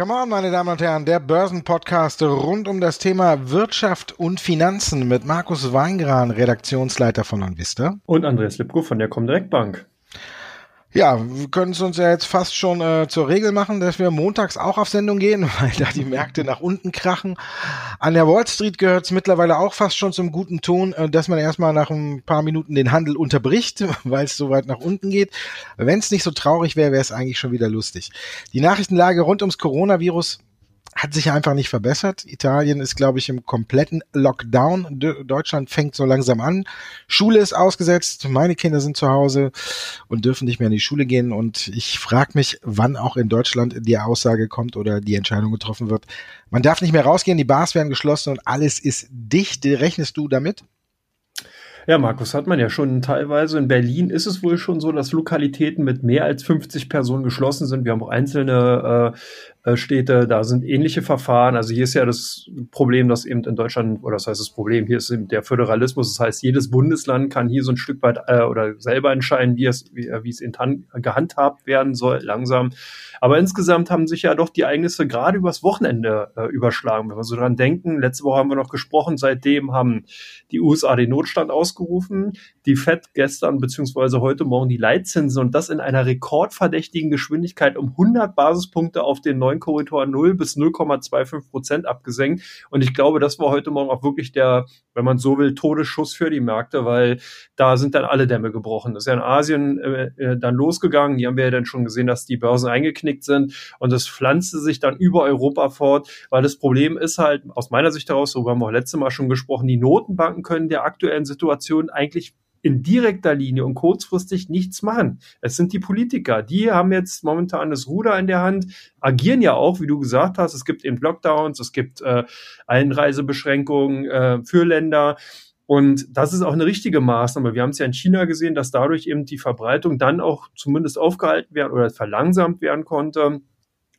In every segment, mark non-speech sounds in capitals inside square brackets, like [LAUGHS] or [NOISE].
Come on, meine Damen und Herren, der Börsenpodcast rund um das Thema Wirtschaft und Finanzen mit Markus Weingran, Redaktionsleiter von Onvista. Und Andreas Lipko von der Comdirect Bank. Ja, wir können es uns ja jetzt fast schon äh, zur Regel machen, dass wir montags auch auf Sendung gehen, [LAUGHS] weil da die Märkte nach unten krachen. An der Wall Street gehört es mittlerweile auch fast schon zum guten Ton, äh, dass man erstmal nach ein paar Minuten den Handel unterbricht, [LAUGHS] weil es so weit nach unten geht. Wenn es nicht so traurig wäre, wäre es eigentlich schon wieder lustig. Die Nachrichtenlage rund ums Coronavirus hat sich einfach nicht verbessert. Italien ist, glaube ich, im kompletten Lockdown. Deutschland fängt so langsam an. Schule ist ausgesetzt. Meine Kinder sind zu Hause und dürfen nicht mehr in die Schule gehen. Und ich frage mich, wann auch in Deutschland die Aussage kommt oder die Entscheidung getroffen wird. Man darf nicht mehr rausgehen, die Bars werden geschlossen und alles ist dicht. Rechnest du damit? Ja, Markus, hat man ja schon teilweise. In Berlin ist es wohl schon so, dass Lokalitäten mit mehr als 50 Personen geschlossen sind. Wir haben auch einzelne äh, Städte, da sind ähnliche Verfahren. Also hier ist ja das Problem, dass eben in Deutschland, oder das heißt das Problem, hier ist eben der Föderalismus. Das heißt, jedes Bundesland kann hier so ein Stück weit äh, oder selber entscheiden, wie es, wie, wie es in gehandhabt werden soll, langsam. Aber insgesamt haben sich ja doch die Ereignisse gerade übers Wochenende äh, überschlagen. Wenn wir so dran denken, letzte Woche haben wir noch gesprochen, seitdem haben die USA den Notstand ausgerufen, die FED gestern beziehungsweise heute Morgen die Leitzinsen und das in einer rekordverdächtigen Geschwindigkeit um 100 Basispunkte auf den neuen Korridor 0 bis 0,25 Prozent abgesenkt. Und ich glaube, das war heute Morgen auch wirklich der, wenn man so will, Todesschuss für die Märkte, weil da sind dann alle Dämme gebrochen. Das ist ja in Asien äh, äh dann losgegangen. Hier haben wir ja dann schon gesehen, dass die Börsen eingeknickt sind und das pflanzte sich dann über Europa fort, weil das Problem ist halt aus meiner Sicht heraus, so haben wir auch letztes Mal schon gesprochen, die Notenbanken können der aktuellen Situation eigentlich in direkter Linie und kurzfristig nichts machen. Es sind die Politiker, die haben jetzt momentan das Ruder in der Hand, agieren ja auch, wie du gesagt hast. Es gibt eben Lockdowns, es gibt äh, Einreisebeschränkungen äh, für Länder. Und das ist auch eine richtige Maßnahme. Wir haben es ja in China gesehen, dass dadurch eben die Verbreitung dann auch zumindest aufgehalten werden oder verlangsamt werden konnte.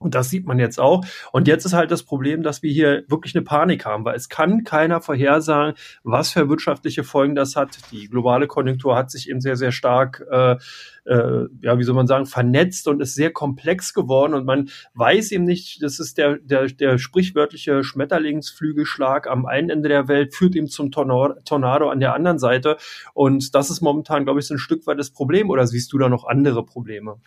Und das sieht man jetzt auch. Und jetzt ist halt das Problem, dass wir hier wirklich eine Panik haben, weil es kann keiner vorhersagen, was für wirtschaftliche Folgen das hat. Die globale Konjunktur hat sich eben sehr, sehr stark, äh, äh, ja, wie soll man sagen, vernetzt und ist sehr komplex geworden. Und man weiß eben nicht, das ist der, der, der sprichwörtliche Schmetterlingsflügelschlag am einen Ende der Welt, führt ihm zum Tornado an der anderen Seite. Und das ist momentan, glaube ich, so ein Stück weit das Problem. Oder siehst du da noch andere Probleme?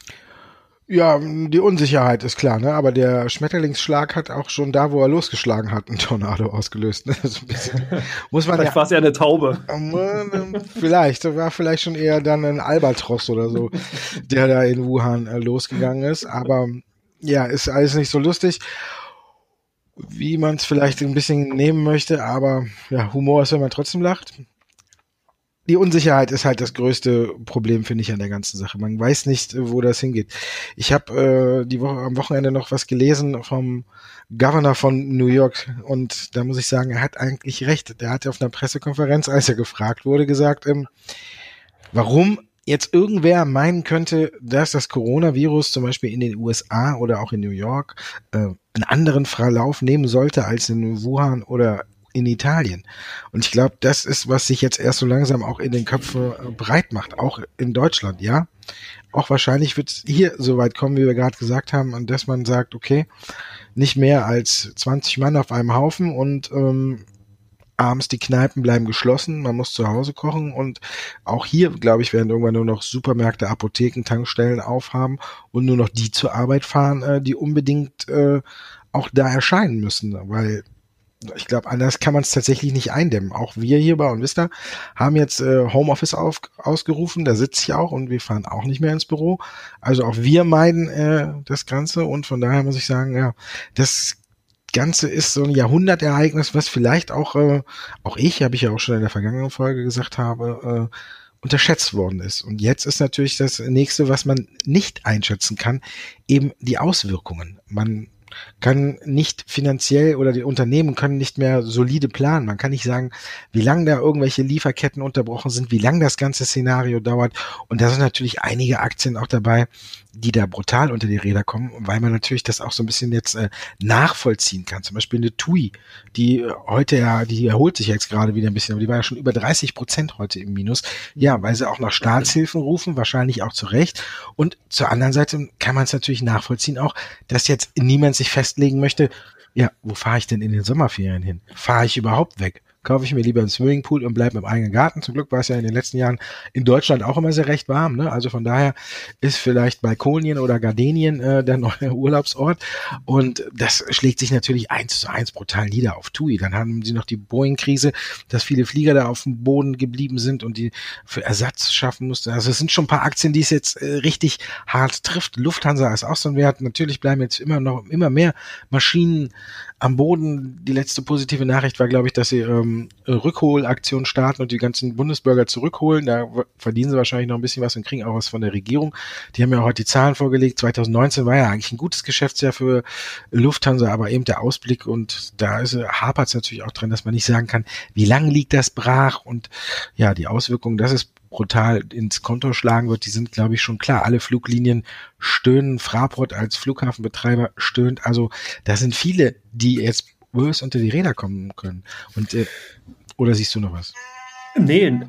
Ja, die Unsicherheit ist klar, ne? Aber der Schmetterlingsschlag hat auch schon da, wo er losgeschlagen hat, einen Tornado ausgelöst. Ne? So ein bisschen, [LAUGHS] muss man vielleicht ja, war es ja eine Taube. [LAUGHS] Vielleicht, war vielleicht schon eher dann ein Albatross oder so, [LAUGHS] der da in Wuhan äh, losgegangen ist. Aber ja, ist alles nicht so lustig, wie man es vielleicht ein bisschen nehmen möchte. Aber ja, Humor ist, wenn man trotzdem lacht die Unsicherheit ist halt das größte Problem, finde ich, an der ganzen Sache. Man weiß nicht, wo das hingeht. Ich habe äh, die Woche am Wochenende noch was gelesen vom Governor von New York und da muss ich sagen, er hat eigentlich recht. Der hat auf einer Pressekonferenz, als er gefragt wurde, gesagt, ähm, warum jetzt irgendwer meinen könnte, dass das Coronavirus zum Beispiel in den USA oder auch in New York äh, einen anderen Verlauf nehmen sollte als in Wuhan oder in Italien. Und ich glaube, das ist, was sich jetzt erst so langsam auch in den Köpfen äh, breit macht, auch in Deutschland, ja. Auch wahrscheinlich wird es hier so weit kommen, wie wir gerade gesagt haben, und dass man sagt, okay, nicht mehr als 20 Mann auf einem Haufen und ähm, abends die Kneipen bleiben geschlossen, man muss zu Hause kochen und auch hier, glaube ich, werden irgendwann nur noch Supermärkte, Apotheken, Tankstellen aufhaben und nur noch die zur Arbeit fahren, äh, die unbedingt äh, auch da erscheinen müssen, weil ich glaube, anders kann man es tatsächlich nicht eindämmen. Auch wir hier bei Onvista haben jetzt äh, Homeoffice auf, ausgerufen, da sitze ich auch und wir fahren auch nicht mehr ins Büro. Also auch wir meiden äh, das Ganze und von daher muss ich sagen, ja, das Ganze ist so ein Jahrhundertereignis, was vielleicht auch, äh, auch ich, habe ich ja auch schon in der vergangenen Folge gesagt habe, äh, unterschätzt worden ist. Und jetzt ist natürlich das nächste, was man nicht einschätzen kann, eben die Auswirkungen. Man kann nicht finanziell oder die Unternehmen können nicht mehr solide planen. Man kann nicht sagen, wie lange da irgendwelche Lieferketten unterbrochen sind, wie lange das ganze Szenario dauert. Und da sind natürlich einige Aktien auch dabei, die da brutal unter die Räder kommen, weil man natürlich das auch so ein bisschen jetzt äh, nachvollziehen kann. Zum Beispiel eine TUI, die äh, heute ja, die erholt sich jetzt gerade wieder ein bisschen, aber die war ja schon über 30 Prozent heute im Minus. Ja, weil sie auch nach Staatshilfen rufen, wahrscheinlich auch zu Recht. Und zur anderen Seite kann man es natürlich nachvollziehen auch, dass jetzt niemand sich festlegen möchte, ja, wo fahre ich denn in den Sommerferien hin? Fahre ich überhaupt weg? Kaufe ich mir lieber einen Swimmingpool und bleibe im eigenen Garten. Zum Glück war es ja in den letzten Jahren in Deutschland auch immer sehr recht warm. Ne? Also von daher ist vielleicht Balkonien oder Gardenien äh, der neue [LAUGHS] Urlaubsort. Und das schlägt sich natürlich eins zu eins brutal nieder auf TUI. Dann haben sie noch die Boeing-Krise, dass viele Flieger da auf dem Boden geblieben sind und die für Ersatz schaffen mussten. Also es sind schon ein paar Aktien, die es jetzt äh, richtig hart trifft. Lufthansa ist auch so ein Wert. Natürlich bleiben jetzt immer noch immer mehr Maschinen am Boden. Die letzte positive Nachricht war, glaube ich, dass sie ähm, Rückholaktion starten und die ganzen Bundesbürger zurückholen. Da verdienen sie wahrscheinlich noch ein bisschen was und kriegen auch was von der Regierung. Die haben ja heute die Zahlen vorgelegt. 2019 war ja eigentlich ein gutes Geschäftsjahr für Lufthansa, aber eben der Ausblick und da hapert es natürlich auch drin, dass man nicht sagen kann, wie lang liegt das brach und ja, die Auswirkungen, das ist brutal ins Konto schlagen wird, die sind, glaube ich, schon klar. Alle Fluglinien stöhnen. Fraport als Flughafenbetreiber stöhnt. Also da sind viele, die jetzt böse unter die Räder kommen können. Und äh, oder siehst du noch was? Nee,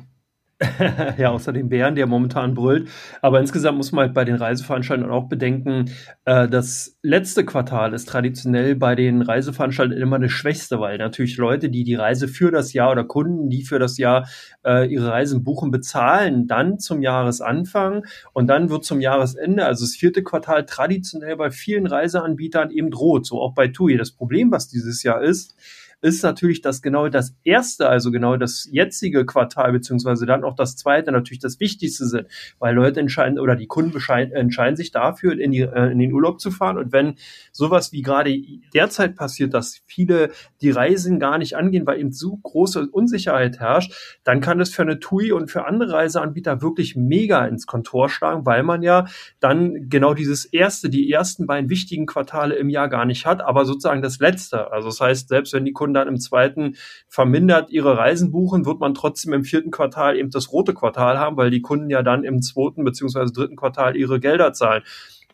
[LAUGHS] ja, außer dem Bären, der momentan brüllt. Aber insgesamt muss man halt bei den Reiseveranstaltern auch bedenken, äh, das letzte Quartal ist traditionell bei den Reiseveranstaltern immer das Schwächste, weil natürlich Leute, die die Reise für das Jahr oder Kunden, die für das Jahr äh, ihre Reisen buchen, bezahlen dann zum Jahresanfang und dann wird zum Jahresende, also das vierte Quartal, traditionell bei vielen Reiseanbietern eben droht, so auch bei TUI. Das Problem, was dieses Jahr ist, ist natürlich, dass genau das erste, also genau das jetzige Quartal, beziehungsweise dann auch das zweite natürlich das Wichtigste sind, weil Leute entscheiden oder die Kunden entscheiden sich dafür, in, die, äh, in den Urlaub zu fahren. Und wenn sowas wie gerade derzeit passiert, dass viele die Reisen gar nicht angehen, weil eben so große Unsicherheit herrscht, dann kann das für eine TUI und für andere Reiseanbieter wirklich mega ins Kontor schlagen, weil man ja dann genau dieses erste, die ersten beiden wichtigen Quartale im Jahr gar nicht hat, aber sozusagen das letzte. Also das heißt, selbst wenn die Kunden dann im zweiten vermindert ihre Reisen buchen, wird man trotzdem im vierten Quartal eben das rote Quartal haben, weil die Kunden ja dann im zweiten beziehungsweise dritten Quartal ihre Gelder zahlen.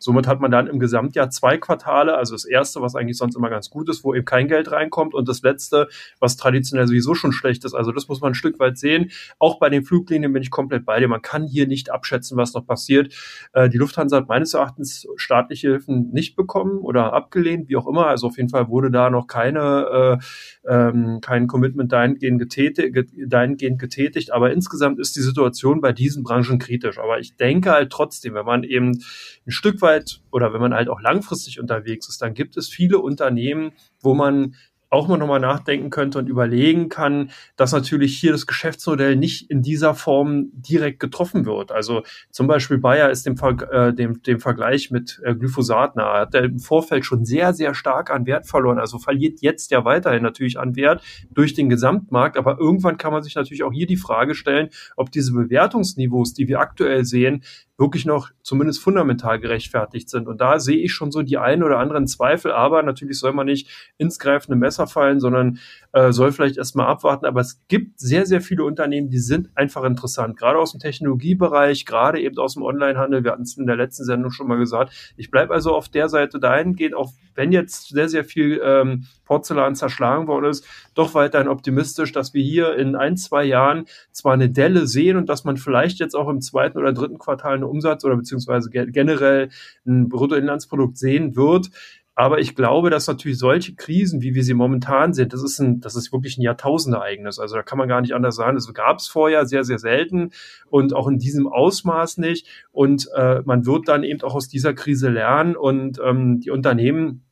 Somit hat man dann im Gesamtjahr zwei Quartale, also das erste, was eigentlich sonst immer ganz gut ist, wo eben kein Geld reinkommt und das letzte, was traditionell sowieso schon schlecht ist. Also das muss man ein Stück weit sehen. Auch bei den Fluglinien bin ich komplett bei dir. Man kann hier nicht abschätzen, was noch passiert. Äh, die Lufthansa hat meines Erachtens staatliche Hilfen nicht bekommen oder abgelehnt, wie auch immer. Also auf jeden Fall wurde da noch keine, äh, ähm, kein Commitment dahingehend getätigt, dahingehend getätigt. Aber insgesamt ist die Situation bei diesen Branchen kritisch. Aber ich denke halt trotzdem, wenn man eben ein Stück weit weit oder wenn man halt auch langfristig unterwegs ist, dann gibt es viele Unternehmen, wo man auch mal nochmal nachdenken könnte und überlegen kann, dass natürlich hier das Geschäftsmodell nicht in dieser Form direkt getroffen wird. Also zum Beispiel Bayer ist dem, Ver äh, dem, dem Vergleich mit äh, Glyphosat nahe. Hat er im Vorfeld schon sehr, sehr stark an Wert verloren. Also verliert jetzt ja weiterhin natürlich an Wert durch den Gesamtmarkt. Aber irgendwann kann man sich natürlich auch hier die Frage stellen, ob diese Bewertungsniveaus, die wir aktuell sehen, wirklich noch zumindest fundamental gerechtfertigt sind. Und da sehe ich schon so die einen oder anderen Zweifel, aber natürlich soll man nicht ins greifende Messer fallen, sondern äh, soll vielleicht erstmal abwarten. Aber es gibt sehr, sehr viele Unternehmen, die sind einfach interessant, gerade aus dem Technologiebereich, gerade eben aus dem Onlinehandel. Wir hatten es in der letzten Sendung schon mal gesagt. Ich bleibe also auf der Seite dahingehend, auch wenn jetzt sehr, sehr viel ähm, Porzellan zerschlagen worden ist, doch weiterhin optimistisch, dass wir hier in ein, zwei Jahren zwar eine Delle sehen und dass man vielleicht jetzt auch im zweiten oder dritten Quartal einen Umsatz oder beziehungsweise generell ein Bruttoinlandsprodukt sehen wird. Aber ich glaube, dass natürlich solche Krisen, wie wir sie momentan sind, das ist ein, das ist wirklich ein Jahrtausendereignis. Also da kann man gar nicht anders sagen. Das gab es vorher sehr, sehr selten und auch in diesem Ausmaß nicht. Und äh, man wird dann eben auch aus dieser Krise lernen und ähm, die Unternehmen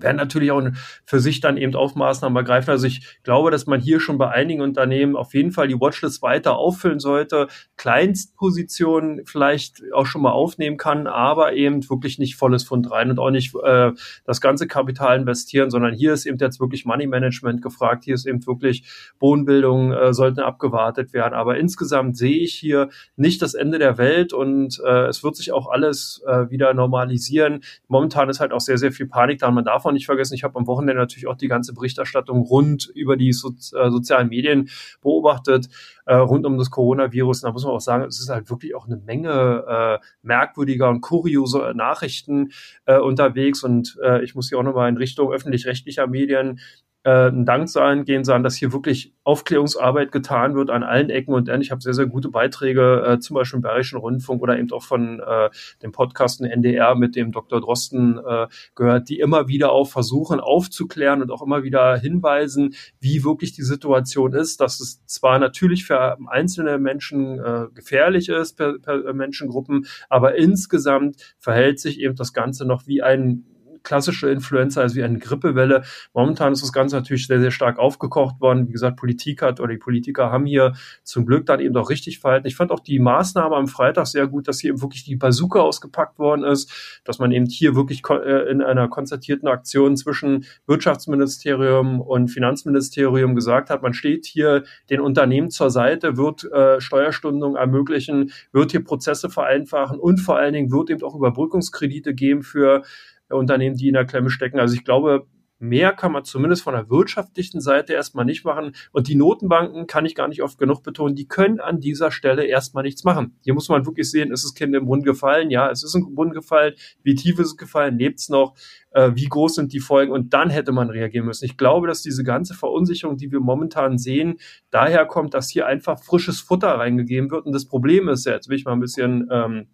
werden natürlich auch für sich dann eben auf Maßnahmen ergreifen. Also ich glaube, dass man hier schon bei einigen Unternehmen auf jeden Fall die Watchlist weiter auffüllen sollte, Kleinstpositionen vielleicht auch schon mal aufnehmen kann, aber eben wirklich nicht volles Fund rein und auch nicht äh, das ganze Kapital investieren, sondern hier ist eben jetzt wirklich Money Management gefragt, hier ist eben wirklich Bodenbildung äh, sollten abgewartet werden. Aber insgesamt sehe ich hier nicht das Ende der Welt und äh, es wird sich auch alles äh, wieder normalisieren. Momentan ist halt auch sehr, sehr viel Panik da. Man darf auch nicht vergessen, ich habe am Wochenende natürlich auch die ganze Berichterstattung rund über die so, äh, sozialen Medien beobachtet, äh, rund um das Coronavirus. Und da muss man auch sagen, es ist halt wirklich auch eine Menge äh, merkwürdiger und kurioser Nachrichten äh, unterwegs. Und äh, ich muss hier auch nochmal in Richtung öffentlich-rechtlicher Medien äh, ein Dank sein, gehen sein, dass hier wirklich Aufklärungsarbeit getan wird an allen Ecken und Enden. Ich habe sehr, sehr gute Beiträge, äh, zum Beispiel im Bayerischen Rundfunk oder eben auch von äh, dem Podcasten NDR mit dem Dr. Drosten äh, gehört, die immer wieder auch versuchen aufzuklären und auch immer wieder hinweisen, wie wirklich die Situation ist, dass es zwar natürlich für einzelne Menschen äh, gefährlich ist, per, per Menschengruppen, aber insgesamt verhält sich eben das Ganze noch wie ein klassische Influenza, also wie eine Grippewelle. Momentan ist das Ganze natürlich sehr, sehr stark aufgekocht worden. Wie gesagt, Politik hat oder die Politiker haben hier zum Glück dann eben auch richtig verhalten. Ich fand auch die Maßnahme am Freitag sehr gut, dass hier eben wirklich die Bazooka ausgepackt worden ist, dass man eben hier wirklich äh, in einer konzertierten Aktion zwischen Wirtschaftsministerium und Finanzministerium gesagt hat, man steht hier den Unternehmen zur Seite, wird äh, Steuerstundungen ermöglichen, wird hier Prozesse vereinfachen und vor allen Dingen wird eben auch Überbrückungskredite geben für Unternehmen, die in der Klemme stecken. Also ich glaube, mehr kann man zumindest von der wirtschaftlichen Seite erstmal nicht machen. Und die Notenbanken, kann ich gar nicht oft genug betonen, die können an dieser Stelle erstmal nichts machen. Hier muss man wirklich sehen, ist das Kind im Brunnen gefallen? Ja, es ist im Brunnen gefallen. Wie tief ist es gefallen? Lebt es noch? Äh, wie groß sind die Folgen? Und dann hätte man reagieren müssen. Ich glaube, dass diese ganze Verunsicherung, die wir momentan sehen, daher kommt, dass hier einfach frisches Futter reingegeben wird. Und das Problem ist ja, jetzt will ich mal ein bisschen ähm,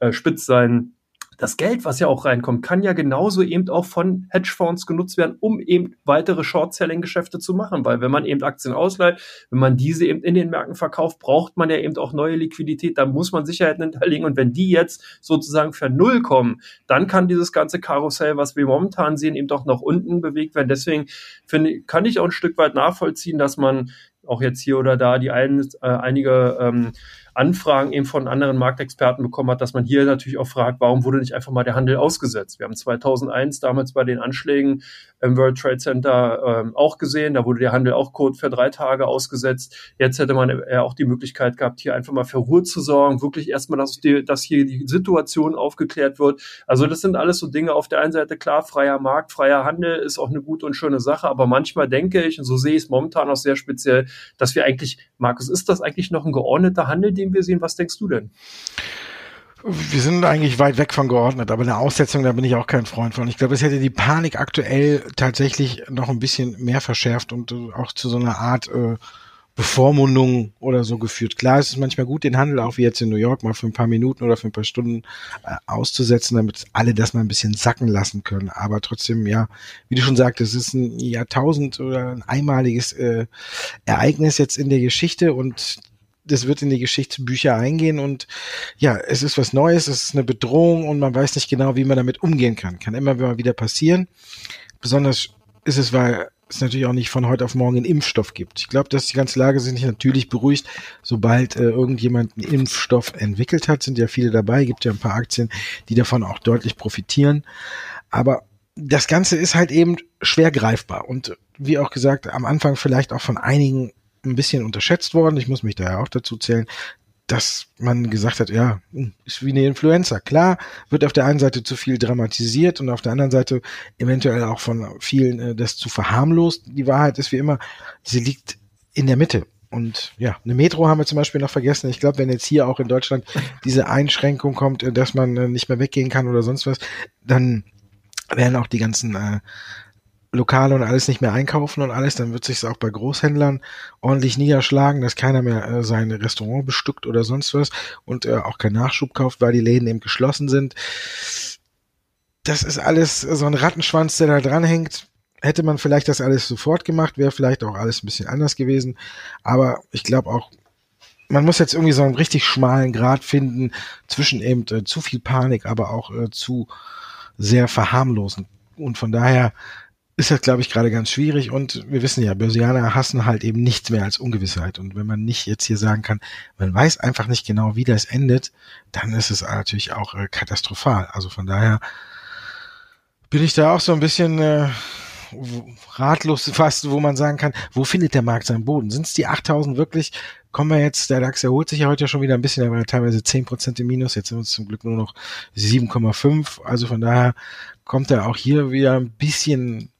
äh, spitz sein, das Geld, was ja auch reinkommt, kann ja genauso eben auch von Hedgefonds genutzt werden, um eben weitere Short-Selling-Geschäfte zu machen. Weil wenn man eben Aktien ausleiht, wenn man diese eben in den Märkten verkauft, braucht man ja eben auch neue Liquidität. Da muss man Sicherheiten hinterlegen. Und wenn die jetzt sozusagen für Null kommen, dann kann dieses ganze Karussell, was wir momentan sehen, eben doch nach unten bewegt werden. Deswegen finde, kann ich auch ein Stück weit nachvollziehen, dass man auch jetzt hier oder da die ein, äh, einige ähm, Anfragen eben von anderen Marktexperten bekommen hat, dass man hier natürlich auch fragt, warum wurde nicht einfach mal der Handel ausgesetzt? Wir haben 2001 damals bei den Anschlägen im World Trade Center ähm, auch gesehen, da wurde der Handel auch kurz für drei Tage ausgesetzt. Jetzt hätte man ja auch die Möglichkeit gehabt, hier einfach mal für Ruhe zu sorgen, wirklich erstmal, dass, die, dass hier die Situation aufgeklärt wird. Also das sind alles so Dinge auf der einen Seite, klar, freier Markt, freier Handel ist auch eine gute und schöne Sache, aber manchmal denke ich, und so sehe ich es momentan auch sehr speziell, dass wir eigentlich, Markus, ist das eigentlich noch ein geordneter Handel, den wir sehen. Was denkst du denn? Wir sind eigentlich weit weg von geordnet, aber eine Aussetzung, da bin ich auch kein Freund von. Ich glaube, es hätte die Panik aktuell tatsächlich noch ein bisschen mehr verschärft und auch zu so einer Art äh, Bevormundung oder so geführt. Klar, es ist manchmal gut, den Handel auch wie jetzt in New York mal für ein paar Minuten oder für ein paar Stunden äh, auszusetzen, damit alle das mal ein bisschen sacken lassen können. Aber trotzdem, ja, wie du schon sagtest, es ist ein Jahrtausend oder ein einmaliges äh, Ereignis jetzt in der Geschichte und das wird in die Geschichtsbücher eingehen und ja, es ist was Neues, es ist eine Bedrohung und man weiß nicht genau, wie man damit umgehen kann. Kann immer wieder passieren. Besonders ist es, weil es natürlich auch nicht von heute auf morgen einen Impfstoff gibt. Ich glaube, dass die ganze Lage sich natürlich beruhigt, sobald äh, irgendjemand einen Impfstoff entwickelt hat. Sind ja viele dabei, gibt ja ein paar Aktien, die davon auch deutlich profitieren. Aber das Ganze ist halt eben schwer greifbar und wie auch gesagt, am Anfang vielleicht auch von einigen ein bisschen unterschätzt worden. Ich muss mich da ja auch dazu zählen, dass man gesagt hat, ja, hm, ist wie eine Influenza. Klar, wird auf der einen Seite zu viel dramatisiert und auf der anderen Seite eventuell auch von vielen äh, das zu verharmlost. Die Wahrheit ist wie immer, sie liegt in der Mitte. Und ja, eine Metro haben wir zum Beispiel noch vergessen. Ich glaube, wenn jetzt hier auch in Deutschland diese Einschränkung kommt, äh, dass man äh, nicht mehr weggehen kann oder sonst was, dann werden auch die ganzen äh, Lokale und alles nicht mehr einkaufen und alles, dann wird sich auch bei Großhändlern ordentlich niederschlagen, dass keiner mehr äh, sein Restaurant bestückt oder sonst was und äh, auch kein Nachschub kauft, weil die Läden eben geschlossen sind. Das ist alles so ein Rattenschwanz, der da dranhängt. Hätte man vielleicht das alles sofort gemacht, wäre vielleicht auch alles ein bisschen anders gewesen. Aber ich glaube auch, man muss jetzt irgendwie so einen richtig schmalen Grad finden zwischen eben äh, zu viel Panik, aber auch äh, zu sehr verharmlosen. Und von daher ist das, glaube ich, gerade ganz schwierig. Und wir wissen ja, Börsianer hassen halt eben nichts mehr als Ungewissheit. Und wenn man nicht jetzt hier sagen kann, man weiß einfach nicht genau, wie das endet, dann ist es natürlich auch äh, katastrophal. Also von daher bin ich da auch so ein bisschen, äh, ratlos fast, wo man sagen kann, wo findet der Markt seinen Boden? Sind es die 8000 wirklich? Kommen wir jetzt, der DAX erholt sich ja heute schon wieder ein bisschen, ja teilweise 10% im Minus, jetzt sind wir zum Glück nur noch 7,5, also von daher kommt er auch hier wieder ein bisschen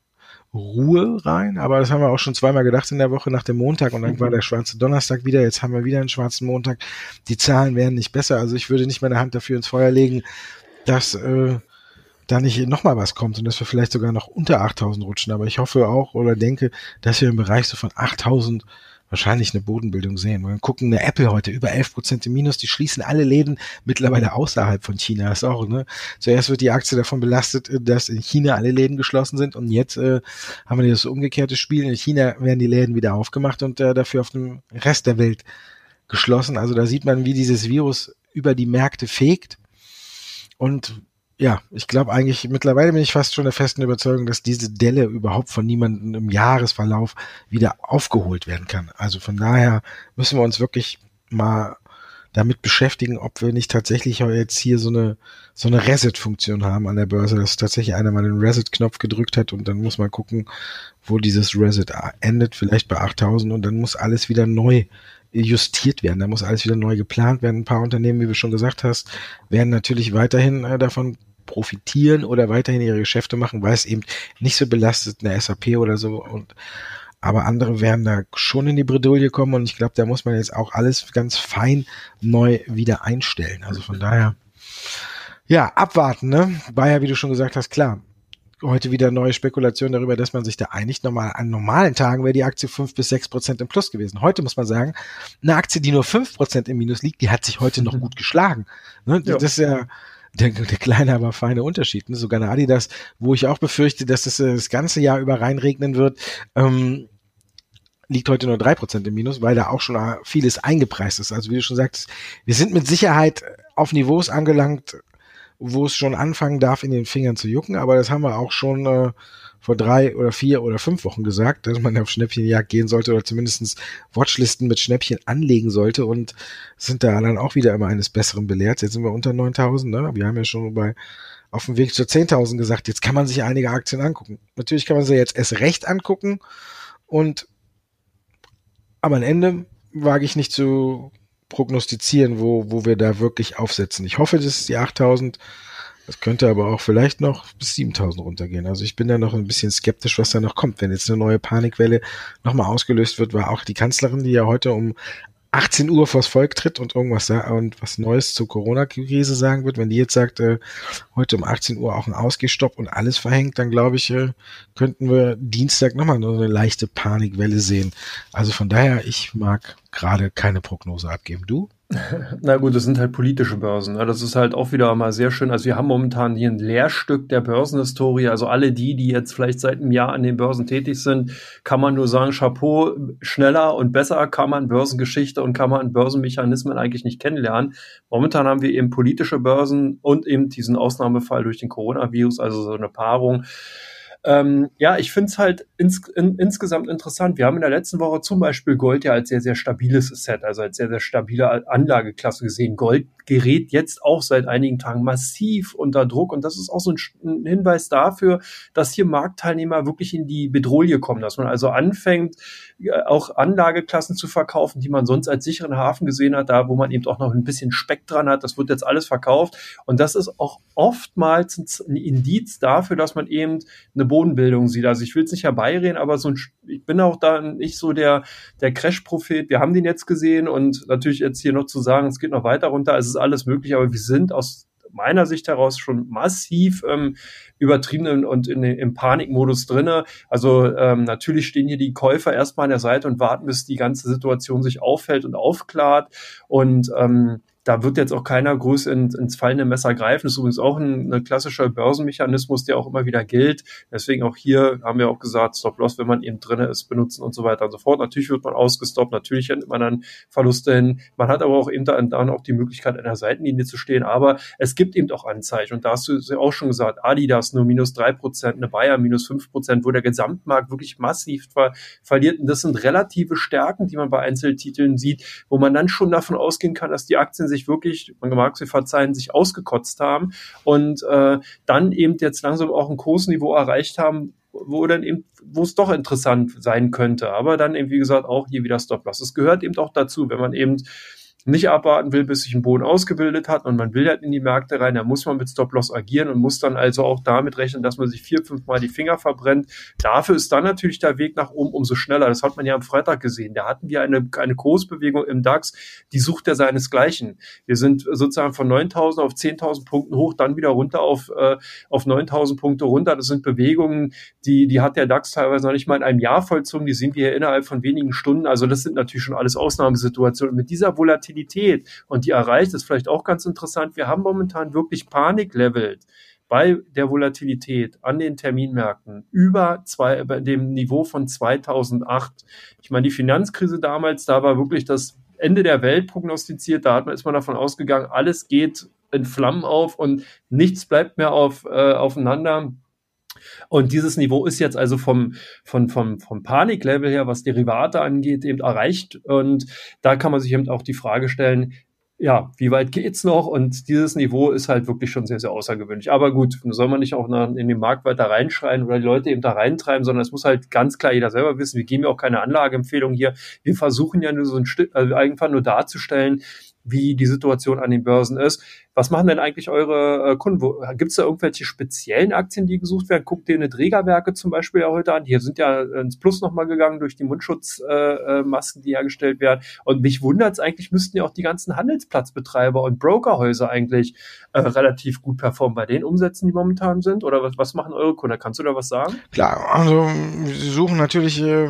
Ruhe rein, aber das haben wir auch schon zweimal gedacht in der Woche nach dem Montag und dann war der schwarze Donnerstag wieder, jetzt haben wir wieder einen schwarzen Montag. Die Zahlen werden nicht besser, also ich würde nicht meine Hand dafür ins Feuer legen, dass äh, da nicht nochmal was kommt und dass wir vielleicht sogar noch unter 8000 rutschen, aber ich hoffe auch oder denke, dass wir im Bereich so von 8000 wahrscheinlich eine Bodenbildung sehen. Wir gucken eine Apple heute über 11 Prozent im Minus. Die schließen alle Läden mittlerweile außerhalb von China. Das ist auch, ne? Zuerst wird die Aktie davon belastet, äh, dass in China alle Läden geschlossen sind und jetzt äh, haben wir das umgekehrte Spiel. In China werden die Läden wieder aufgemacht und äh, dafür auf dem Rest der Welt geschlossen. Also da sieht man, wie dieses Virus über die Märkte fegt. Und ja, ich glaube eigentlich, mittlerweile bin ich fast schon der festen Überzeugung, dass diese Delle überhaupt von niemandem im Jahresverlauf wieder aufgeholt werden kann. Also von daher müssen wir uns wirklich mal damit beschäftigen, ob wir nicht tatsächlich jetzt hier so eine, so eine Reset-Funktion haben an der Börse, dass tatsächlich einer mal den Reset-Knopf gedrückt hat und dann muss man gucken, wo dieses Reset endet, vielleicht bei 8000 und dann muss alles wieder neu justiert werden. Da muss alles wieder neu geplant werden. Ein paar Unternehmen, wie du schon gesagt hast, werden natürlich weiterhin äh, davon profitieren oder weiterhin ihre Geschäfte machen, weil es eben nicht so belastet eine SAP oder so und aber andere werden da schon in die Bredouille kommen und ich glaube, da muss man jetzt auch alles ganz fein neu wieder einstellen. Also von daher, ja, abwarten, ne? Ja, wie du schon gesagt hast, klar. Heute wieder neue Spekulationen darüber, dass man sich da einigt. Normal, an normalen Tagen wäre die Aktie fünf bis sechs Prozent im Plus gewesen. Heute muss man sagen, eine Aktie, die nur fünf Prozent im Minus liegt, die hat sich heute noch [LAUGHS] gut geschlagen. Ne? Ja. Das ist ja, der, der kleine, aber feine Unterschied. Ne? Sogar eine Adidas, wo ich auch befürchte, dass es äh, das ganze Jahr über reinregnen wird, ähm, liegt heute nur drei Prozent im Minus, weil da auch schon äh, vieles eingepreist ist. Also wie du schon sagst, wir sind mit Sicherheit auf Niveaus angelangt, wo es schon anfangen darf, in den Fingern zu jucken, aber das haben wir auch schon äh, vor drei oder vier oder fünf Wochen gesagt, dass man auf Schnäppchenjagd gehen sollte oder zumindestens Watchlisten mit Schnäppchen anlegen sollte und sind da dann auch wieder immer eines Besseren belehrt. Jetzt sind wir unter 9000, ne? Wir haben ja schon bei auf dem Weg zu 10.000 gesagt, jetzt kann man sich einige Aktien angucken. Natürlich kann man sie jetzt erst recht angucken und am Ende wage ich nicht zu prognostizieren, wo, wo wir da wirklich aufsetzen. Ich hoffe, das ist die 8000 das könnte aber auch vielleicht noch bis 7000 runtergehen. Also ich bin da noch ein bisschen skeptisch, was da noch kommt. Wenn jetzt eine neue Panikwelle nochmal ausgelöst wird, war auch die Kanzlerin, die ja heute um 18 Uhr vors Volk tritt und irgendwas und was Neues zur Corona-Krise sagen wird, wenn die jetzt sagt, äh, heute um 18 Uhr auch ein Ausgehstopp und alles verhängt, dann glaube ich, äh, könnten wir Dienstag nochmal nur eine leichte Panikwelle sehen. Also von daher, ich mag gerade keine Prognose abgeben. Du? [LAUGHS] Na gut, das sind halt politische Börsen. Ne? Das ist halt auch wieder mal sehr schön. Also wir haben momentan hier ein Lehrstück der Börsenhistorie. Also alle die, die jetzt vielleicht seit einem Jahr an den Börsen tätig sind, kann man nur sagen, Chapeau, schneller und besser kann man Börsengeschichte und kann man Börsenmechanismen eigentlich nicht kennenlernen. Momentan haben wir eben politische Börsen und eben diesen Ausnahmefall durch den Coronavirus, also so eine Paarung. Ähm, ja, ich finde es halt ins, in, insgesamt interessant. Wir haben in der letzten Woche zum Beispiel Gold ja als sehr, sehr stabiles Set, also als sehr, sehr stabile Anlageklasse gesehen. Gold gerät jetzt auch seit einigen Tagen massiv unter Druck und das ist auch so ein, Hinweis dafür, dass hier Marktteilnehmer wirklich in die Bedrohung kommen, dass man also anfängt, auch Anlageklassen zu verkaufen, die man sonst als sicheren Hafen gesehen hat, da wo man eben auch noch ein bisschen Speck dran hat. Das wird jetzt alles verkauft. Und das ist auch oftmals ein Indiz dafür, dass man eben eine Bodenbildung sieht. Also ich will es nicht herbeireden, aber so ein, ich bin auch da nicht so der, der Crash-Prophet. Wir haben den jetzt gesehen und natürlich jetzt hier noch zu sagen, es geht noch weiter runter. Es ist alles möglich, aber wir sind aus meiner Sicht heraus schon massiv ähm, übertrieben und in, im Panikmodus drinne. Also ähm, natürlich stehen hier die Käufer erstmal an der Seite und warten, bis die ganze Situation sich auffällt und aufklart. Und ähm, da wird jetzt auch keiner groß in, ins fallende Messer greifen. Das ist übrigens auch ein, ein, klassischer Börsenmechanismus, der auch immer wieder gilt. Deswegen auch hier haben wir auch gesagt, Stop-Loss, wenn man eben drinne ist, benutzen und so weiter und so fort. Natürlich wird man ausgestoppt, natürlich nimmt man dann Verluste hin. Man hat aber auch eben dann, auch die Möglichkeit, an der Seitenlinie zu stehen. Aber es gibt eben auch Anzeichen. Und da hast du ja auch schon gesagt, Adidas nur minus drei Prozent, eine Bayer minus fünf Prozent, wo der Gesamtmarkt wirklich massiv ver verliert. Und das sind relative Stärken, die man bei Einzeltiteln sieht, wo man dann schon davon ausgehen kann, dass die Aktien sich wirklich, man mag sie verzeihen, sich ausgekotzt haben und äh, dann eben jetzt langsam auch ein Kursniveau erreicht haben, wo, dann eben, wo es doch interessant sein könnte. Aber dann eben, wie gesagt, auch hier wieder Stop-Loss. Es gehört eben auch dazu, wenn man eben nicht abwarten will, bis sich ein Boden ausgebildet hat und man will halt in die Märkte rein, dann muss man mit Stop-Loss agieren und muss dann also auch damit rechnen, dass man sich vier, fünf Mal die Finger verbrennt. Dafür ist dann natürlich der Weg nach oben umso schneller. Das hat man ja am Freitag gesehen. Da hatten wir eine, eine Kursbewegung im DAX, die sucht ja seinesgleichen. Wir sind sozusagen von 9.000 auf 10.000 Punkten hoch, dann wieder runter auf, äh, auf 9.000 Punkte runter. Das sind Bewegungen, die, die hat der DAX teilweise noch nicht mal in einem Jahr vollzogen. Die sehen wir ja innerhalb von wenigen Stunden. Also das sind natürlich schon alles Ausnahmesituationen. mit dieser Volatilität Volatilität und die erreicht, ist vielleicht auch ganz interessant. Wir haben momentan wirklich Paniklevelt bei der Volatilität an den Terminmärkten über zwei, bei dem Niveau von 2008. Ich meine, die Finanzkrise damals, da war wirklich das Ende der Welt prognostiziert. Da hat man, ist man davon ausgegangen, alles geht in Flammen auf und nichts bleibt mehr auf, äh, aufeinander. Und dieses Niveau ist jetzt also vom, vom, vom, vom Paniklevel her, was Derivate angeht, eben erreicht. Und da kann man sich eben auch die Frage stellen, ja, wie weit geht's noch? Und dieses Niveau ist halt wirklich schon sehr, sehr außergewöhnlich. Aber gut, soll man nicht auch in den Markt weiter reinschreien oder die Leute eben da reintreiben, sondern es muss halt ganz klar jeder selber wissen. Wir geben ja auch keine Anlageempfehlung hier. Wir versuchen ja nur so ein Stück, also einfach nur darzustellen, wie die Situation an den Börsen ist. Was machen denn eigentlich eure äh, Kunden? Gibt es da irgendwelche speziellen Aktien, die gesucht werden? Guckt ihr eine Trägerwerke zum Beispiel ja heute an? Die sind ja ins Plus nochmal gegangen durch die Mundschutzmasken, äh, die hergestellt werden. Und mich wundert es eigentlich, müssten ja auch die ganzen Handelsplatzbetreiber und Brokerhäuser eigentlich äh, relativ gut performen bei den Umsätzen, die momentan sind. Oder was, was machen eure Kunden? Kannst du da was sagen? Klar, also sie suchen natürlich äh,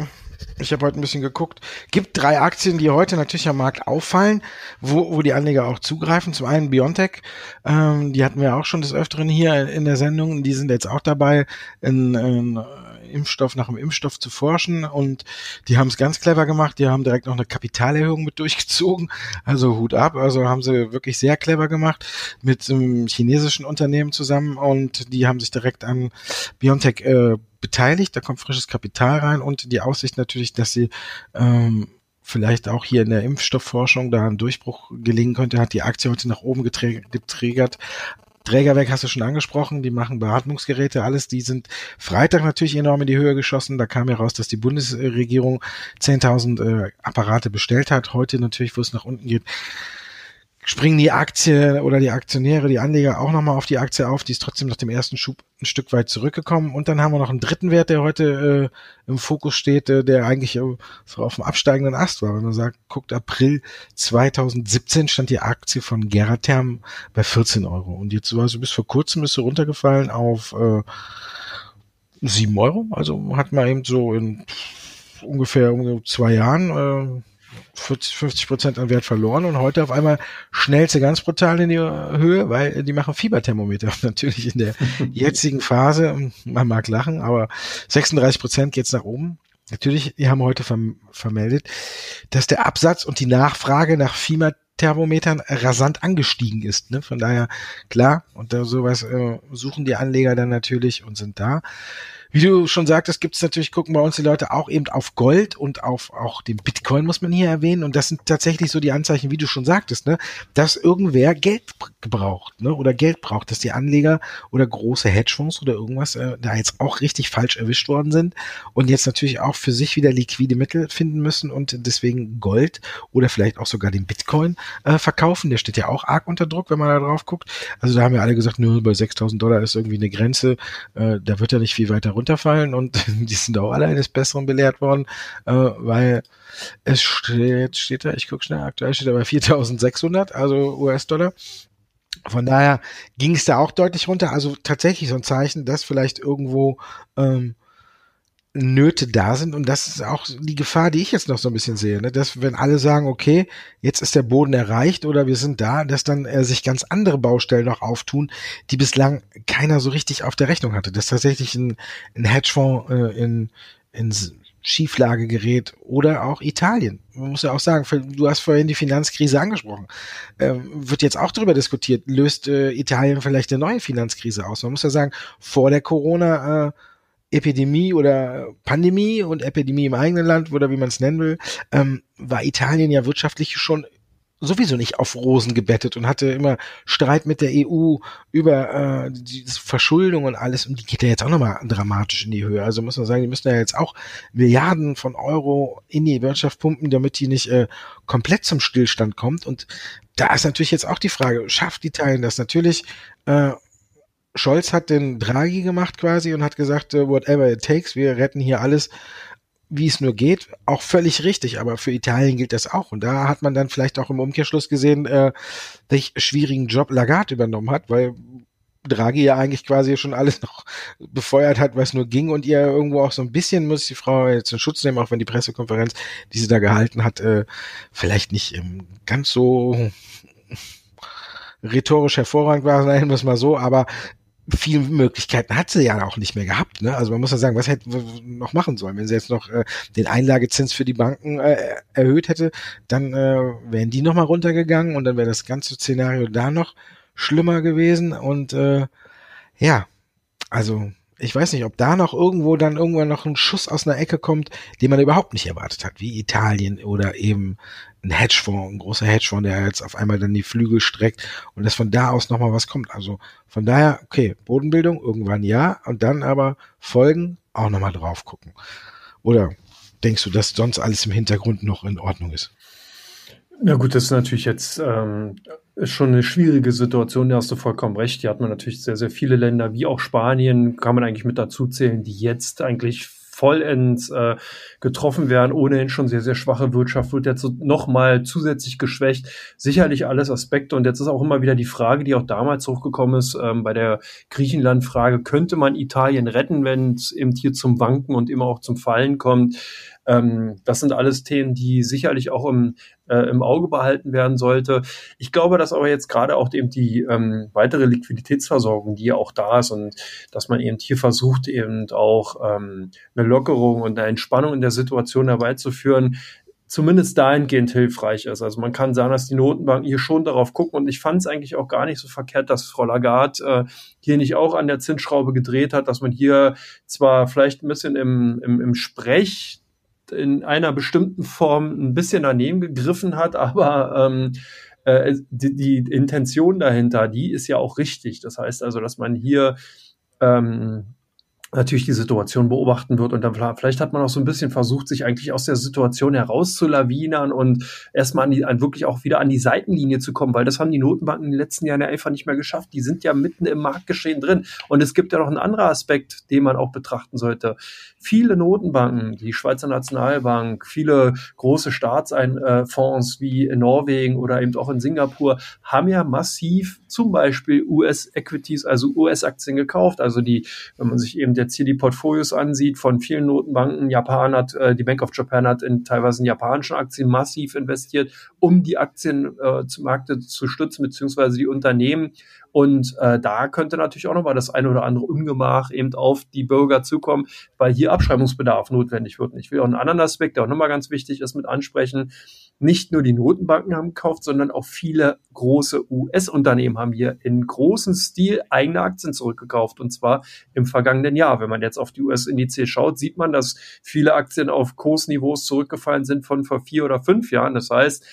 ich habe heute ein bisschen geguckt. Gibt drei Aktien, die heute natürlich am Markt auffallen, wo, wo die Anleger auch zugreifen. Zum einen Biontech, ähm, die hatten wir auch schon des Öfteren hier in der Sendung. Die sind jetzt auch dabei, in, in Impfstoff nach dem Impfstoff zu forschen und die haben es ganz clever gemacht. Die haben direkt noch eine Kapitalerhöhung mit durchgezogen. Also Hut ab. Also haben sie wirklich sehr clever gemacht mit einem chinesischen Unternehmen zusammen und die haben sich direkt an Biontech äh, beteiligt, da kommt frisches Kapital rein und die Aussicht natürlich, dass sie ähm, vielleicht auch hier in der Impfstoffforschung da ein Durchbruch gelingen könnte, hat die Aktie heute nach oben geträgert. Trägerwerk hast du schon angesprochen, die machen Beatmungsgeräte, alles, die sind Freitag natürlich enorm in die Höhe geschossen. Da kam heraus, dass die Bundesregierung 10.000 äh, Apparate bestellt hat. Heute natürlich, wo es nach unten geht, springen die Aktie oder die Aktionäre, die Anleger auch nochmal auf die Aktie auf. Die ist trotzdem nach dem ersten Schub ein Stück weit zurückgekommen. Und dann haben wir noch einen dritten Wert, der heute äh, im Fokus steht, äh, der eigentlich äh, so auf dem absteigenden Ast war. Wenn man sagt, guckt, April 2017 stand die Aktie von Geratherm bei 14 Euro. Und jetzt war sie bis vor kurzem ist sie runtergefallen auf äh, 7 Euro. Also hat man eben so in ungefähr zwei Jahren äh, 40, 50 Prozent an Wert verloren und heute auf einmal schnellt sie ganz brutal in die Höhe, weil die machen Fieberthermometer. [LAUGHS] Natürlich in der [LAUGHS] jetzigen Phase, man mag lachen, aber 36 Prozent geht's nach oben. Natürlich, die haben heute verm vermeldet, dass der Absatz und die Nachfrage nach Fieberthermometern rasant angestiegen ist. Ne? Von daher, klar, und da sowas äh, suchen die Anleger dann natürlich und sind da. Wie du schon sagtest, gibt es natürlich, gucken bei uns die Leute auch eben auf Gold und auf auch den Bitcoin, muss man hier erwähnen. Und das sind tatsächlich so die Anzeichen, wie du schon sagtest, ne, dass irgendwer Geld gebraucht, ne, oder Geld braucht, dass die Anleger oder große Hedgefonds oder irgendwas äh, da jetzt auch richtig falsch erwischt worden sind und jetzt natürlich auch für sich wieder liquide Mittel finden müssen und deswegen Gold oder vielleicht auch sogar den Bitcoin äh, verkaufen. Der steht ja auch arg unter Druck, wenn man da drauf guckt. Also da haben ja alle gesagt, nur bei 6000 Dollar ist irgendwie eine Grenze, äh, da wird ja nicht viel weiter runter runterfallen und [LAUGHS] die sind auch alle eines Besseren belehrt worden, äh, weil es steht, steht da, ich gucke schnell, aktuell steht da bei 4600, also US-Dollar. Von daher ging es da auch deutlich runter. Also tatsächlich so ein Zeichen, dass vielleicht irgendwo ähm, Nöte da sind und das ist auch die Gefahr, die ich jetzt noch so ein bisschen sehe, ne? dass wenn alle sagen, okay, jetzt ist der Boden erreicht oder wir sind da, dass dann äh, sich ganz andere Baustellen noch auftun, die bislang keiner so richtig auf der Rechnung hatte, dass tatsächlich ein, ein Hedgefonds äh, in, in Schieflage gerät oder auch Italien. Man muss ja auch sagen, du hast vorhin die Finanzkrise angesprochen. Ähm, wird jetzt auch darüber diskutiert, löst äh, Italien vielleicht eine neue Finanzkrise aus? Man muss ja sagen, vor der Corona äh, Epidemie oder Pandemie und Epidemie im eigenen Land oder wie man es nennen will, ähm, war Italien ja wirtschaftlich schon sowieso nicht auf Rosen gebettet und hatte immer Streit mit der EU über äh, die Verschuldung und alles und die geht ja jetzt auch nochmal dramatisch in die Höhe. Also muss man sagen, die müssen ja jetzt auch Milliarden von Euro in die Wirtschaft pumpen, damit die nicht äh, komplett zum Stillstand kommt. Und da ist natürlich jetzt auch die Frage, schafft Italien das? Natürlich, äh, Scholz hat den Draghi gemacht quasi und hat gesagt, äh, whatever it takes, wir retten hier alles wie es nur geht, auch völlig richtig, aber für Italien gilt das auch. Und da hat man dann vielleicht auch im Umkehrschluss gesehen, äh, welch schwierigen Job Lagarde übernommen hat, weil Draghi ja eigentlich quasi schon alles [LAUGHS] noch befeuert hat, was nur ging und ihr irgendwo auch so ein bisschen muss die Frau jetzt in Schutz nehmen, auch wenn die Pressekonferenz, die sie da gehalten hat, äh, vielleicht nicht ähm, ganz so rhetorisch hervorragend war, wir es mal so, aber viele Möglichkeiten hat sie ja auch nicht mehr gehabt. Ne? Also man muss ja sagen, was hätte noch machen sollen, wenn sie jetzt noch äh, den Einlagezins für die Banken äh, erhöht hätte, dann äh, wären die noch mal runtergegangen und dann wäre das ganze Szenario da noch schlimmer gewesen und äh, ja, also ich weiß nicht, ob da noch irgendwo dann irgendwann noch ein Schuss aus einer Ecke kommt, den man überhaupt nicht erwartet hat, wie Italien oder eben ein Hedgefonds, ein großer Hedgefonds, der jetzt auf einmal dann die Flügel streckt und dass von da aus nochmal was kommt. Also von daher, okay, Bodenbildung irgendwann ja und dann aber Folgen auch nochmal drauf gucken. Oder denkst du, dass sonst alles im Hintergrund noch in Ordnung ist? Na gut, das ist natürlich jetzt ähm, schon eine schwierige Situation, da hast du vollkommen recht. Hier hat man natürlich sehr, sehr viele Länder, wie auch Spanien, kann man eigentlich mit dazu zählen, die jetzt eigentlich vollends äh, getroffen werden. Ohnehin schon sehr, sehr schwache Wirtschaft wird jetzt nochmal zusätzlich geschwächt. Sicherlich alles Aspekte. Und jetzt ist auch immer wieder die Frage, die auch damals hochgekommen ist, ähm, bei der Griechenland-Frage, könnte man Italien retten, wenn es eben hier zum Wanken und immer auch zum Fallen kommt? Ähm, das sind alles Themen, die sicherlich auch im, äh, im Auge behalten werden sollte. Ich glaube, dass aber jetzt gerade auch eben die ähm, weitere Liquiditätsversorgung, die ja auch da ist und dass man eben hier versucht, eben auch ähm, eine Lockerung und eine Entspannung in der Situation herbeizuführen, zumindest dahingehend hilfreich ist. Also man kann sagen, dass die Notenbanken hier schon darauf gucken und ich fand es eigentlich auch gar nicht so verkehrt, dass Frau Lagarde äh, hier nicht auch an der Zinsschraube gedreht hat, dass man hier zwar vielleicht ein bisschen im, im, im Sprech in einer bestimmten Form ein bisschen daneben gegriffen hat, aber ähm, äh, die, die Intention dahinter, die ist ja auch richtig. Das heißt also, dass man hier ähm, natürlich die Situation beobachten wird und dann vielleicht hat man auch so ein bisschen versucht, sich eigentlich aus der Situation herauszulawinern und erstmal an die, an wirklich auch wieder an die Seitenlinie zu kommen, weil das haben die Notenbanken in den letzten Jahren ja einfach nicht mehr geschafft. Die sind ja mitten im Marktgeschehen drin. Und es gibt ja noch einen anderen Aspekt, den man auch betrachten sollte. Viele Notenbanken, die Schweizer Nationalbank, viele große Staatsfonds wie in Norwegen oder eben auch in Singapur haben ja massiv zum Beispiel US-Equities, also US-Aktien gekauft. Also die, wenn man sich eben jetzt hier die Portfolios ansieht von vielen Notenbanken, Japan hat, äh, die Bank of Japan hat in teilweise in japanischen Aktien massiv investiert, um die Aktien äh, zu Märkte zu stützen, beziehungsweise die Unternehmen. Und äh, da könnte natürlich auch nochmal das eine oder andere Ungemach eben auf die Bürger zukommen, weil hier Abschreibungsbedarf notwendig wird. Und ich will auch einen anderen Aspekt, der auch nochmal ganz wichtig ist, mit ansprechen nicht nur die Notenbanken haben gekauft, sondern auch viele große US-Unternehmen haben hier in großem Stil eigene Aktien zurückgekauft und zwar im vergangenen Jahr. Wenn man jetzt auf die US-Indizes schaut, sieht man, dass viele Aktien auf Kursniveaus zurückgefallen sind von vor vier oder fünf Jahren. Das heißt,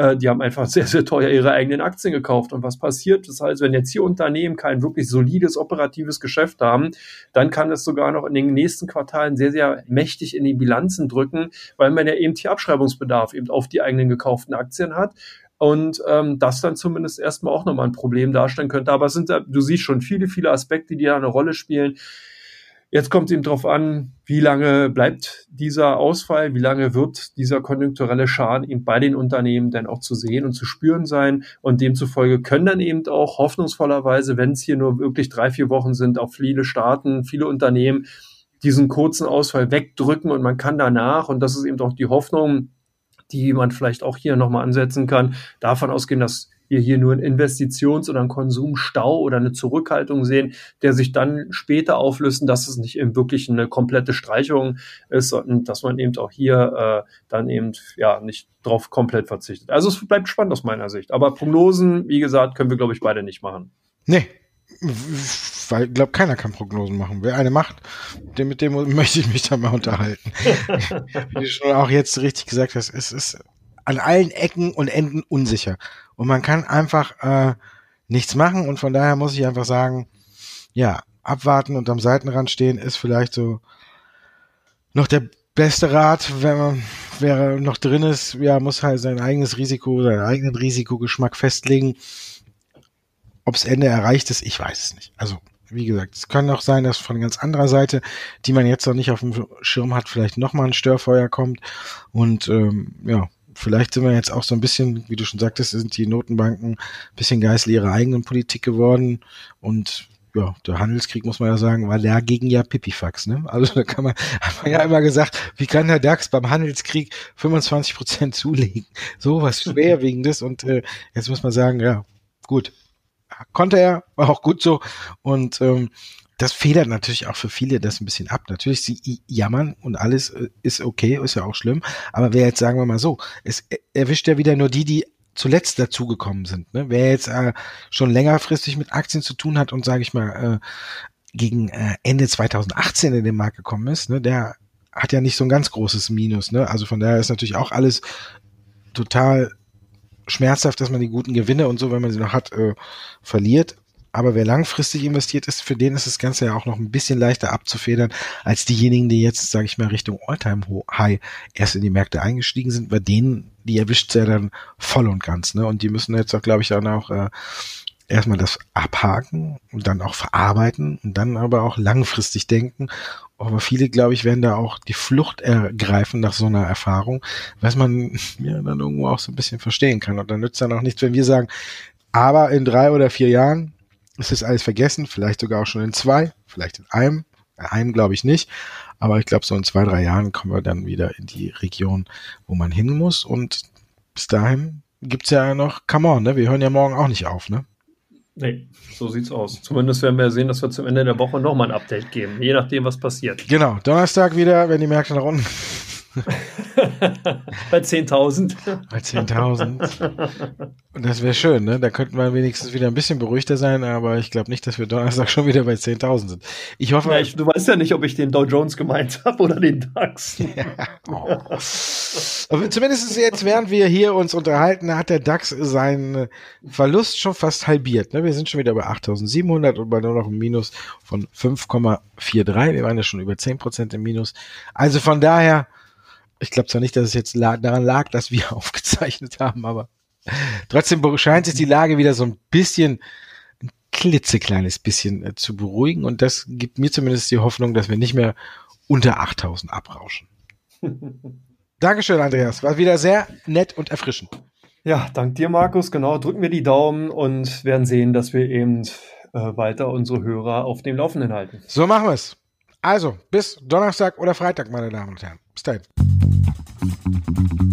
äh, die haben einfach [LAUGHS] sehr, sehr teuer ihre eigenen Aktien gekauft. Und was passiert? Das heißt, wenn jetzt hier Unternehmen kein wirklich solides operatives Geschäft haben, dann kann es sogar noch in den nächsten Quartalen sehr, sehr mächtig in die Bilanzen drücken, weil man ja eben hier Abschreibungsbedarf eben auf die eigenen gekauften Aktien hat und ähm, das dann zumindest erstmal auch nochmal ein Problem darstellen könnte. Aber es sind, du siehst schon viele, viele Aspekte, die da eine Rolle spielen. Jetzt kommt es eben darauf an, wie lange bleibt dieser Ausfall, wie lange wird dieser konjunkturelle Schaden eben bei den Unternehmen denn auch zu sehen und zu spüren sein. Und demzufolge können dann eben auch hoffnungsvollerweise, wenn es hier nur wirklich drei, vier Wochen sind, auch viele Staaten, viele Unternehmen diesen kurzen Ausfall wegdrücken und man kann danach, und das ist eben auch die Hoffnung, die man vielleicht auch hier nochmal ansetzen kann, davon ausgehen, dass wir hier nur einen Investitions- oder einen Konsumstau oder eine Zurückhaltung sehen, der sich dann später auflösen, dass es nicht eben wirklich eine komplette Streichung ist und dass man eben auch hier äh, dann eben ja nicht drauf komplett verzichtet. Also es bleibt spannend aus meiner Sicht. Aber Prognosen, wie gesagt, können wir, glaube ich, beide nicht machen. Nee, weil ich glaube, keiner kann Prognosen machen. Wer eine macht, dem, mit dem möchte ich mich dann mal unterhalten. [LAUGHS] Wie du schon auch jetzt richtig gesagt hast, es ist an allen Ecken und Enden unsicher. Und man kann einfach äh, nichts machen. Und von daher muss ich einfach sagen, ja, abwarten und am Seitenrand stehen ist vielleicht so noch der beste Rat, wenn man wer noch drin ist, ja, muss halt sein eigenes Risiko, seinen eigenen Risikogeschmack festlegen. Ob's Ende erreicht ist, ich weiß es nicht. Also, wie gesagt, es kann auch sein, dass von ganz anderer Seite, die man jetzt noch nicht auf dem Schirm hat, vielleicht nochmal ein Störfeuer kommt. Und ähm, ja, vielleicht sind wir jetzt auch so ein bisschen, wie du schon sagtest, sind die Notenbanken ein bisschen Geißel ihrer eigenen Politik geworden und ja, der Handelskrieg muss man ja sagen, war dagegen ja Pipifax, ne? Also da kann man, [LAUGHS] hat man ja immer gesagt, wie kann der DAX beim Handelskrieg 25 Prozent zulegen? So was schwerwiegendes und äh, jetzt muss man sagen, ja, gut. Konnte er, war auch gut so und ähm, das federt natürlich auch für viele das ein bisschen ab. Natürlich, sie jammern und alles äh, ist okay, ist ja auch schlimm. Aber wer jetzt, sagen wir mal so, es erwischt ja wieder nur die, die zuletzt dazugekommen sind. Ne? Wer jetzt äh, schon längerfristig mit Aktien zu tun hat und sage ich mal äh, gegen äh, Ende 2018 in den Markt gekommen ist, ne, der hat ja nicht so ein ganz großes Minus. Ne? Also von daher ist natürlich auch alles total schmerzhaft, dass man die guten Gewinne und so, wenn man sie noch hat, äh, verliert. Aber wer langfristig investiert ist, für den ist das Ganze ja auch noch ein bisschen leichter abzufedern als diejenigen, die jetzt, sage ich mal, Richtung Alltime High erst in die Märkte eingestiegen sind. Bei denen, die erwischt ja dann voll und ganz. Ne? Und die müssen jetzt auch, glaube ich, dann auch äh, erstmal das abhaken und dann auch verarbeiten und dann aber auch langfristig denken. Aber viele, glaube ich, werden da auch die Flucht ergreifen nach so einer Erfahrung, was man [LAUGHS] ja dann irgendwo auch so ein bisschen verstehen kann. Und dann nützt dann auch nichts, wenn wir sagen, aber in drei oder vier Jahren ist das alles vergessen, vielleicht sogar auch schon in zwei, vielleicht in einem, in einem glaube ich nicht, aber ich glaube so in zwei, drei Jahren kommen wir dann wieder in die Region, wo man hin muss und bis dahin gibt's ja noch, come on, ne? wir hören ja morgen auch nicht auf, ne? Nee, so sieht's aus. Zumindest werden wir sehen, dass wir zum Ende der Woche nochmal ein Update geben, je nachdem, was passiert. Genau, Donnerstag wieder, wenn die Märkte nach unten [LAUGHS] Bei 10.000. Bei 10.000. Und das wäre schön, ne? Da könnten wir wenigstens wieder ein bisschen beruhigter sein, aber ich glaube nicht, dass wir Donnerstag schon wieder bei 10.000 sind. Ich hoffe. Ja, ich, du weißt ja nicht, ob ich den Dow Jones gemeint habe oder den DAX. [LAUGHS] Ja. Oh. Aber zumindest jetzt, während wir hier uns unterhalten, hat der DAX seinen Verlust schon fast halbiert. Ne? Wir sind schon wieder bei 8.700 und bei nur noch einem Minus von 5,43. Wir waren ja schon über 10% im Minus. Also von daher, ich glaube zwar nicht, dass es jetzt daran lag, dass wir [LAUGHS] aufgezeichnet haben, aber trotzdem scheint sich die Lage wieder so ein bisschen, ein klitzekleines bisschen äh, zu beruhigen und das gibt mir zumindest die Hoffnung, dass wir nicht mehr unter 8000 abrauschen. [LAUGHS] Dankeschön, Andreas. War wieder sehr nett und erfrischend. Ja, dank dir, Markus. Genau, drücken wir die Daumen und werden sehen, dass wir eben äh, weiter unsere Hörer auf dem Laufenden halten. So machen wir es. Also, bis Donnerstag oder Freitag, meine Damen und Herren. Bis dahin. Mm-hmm.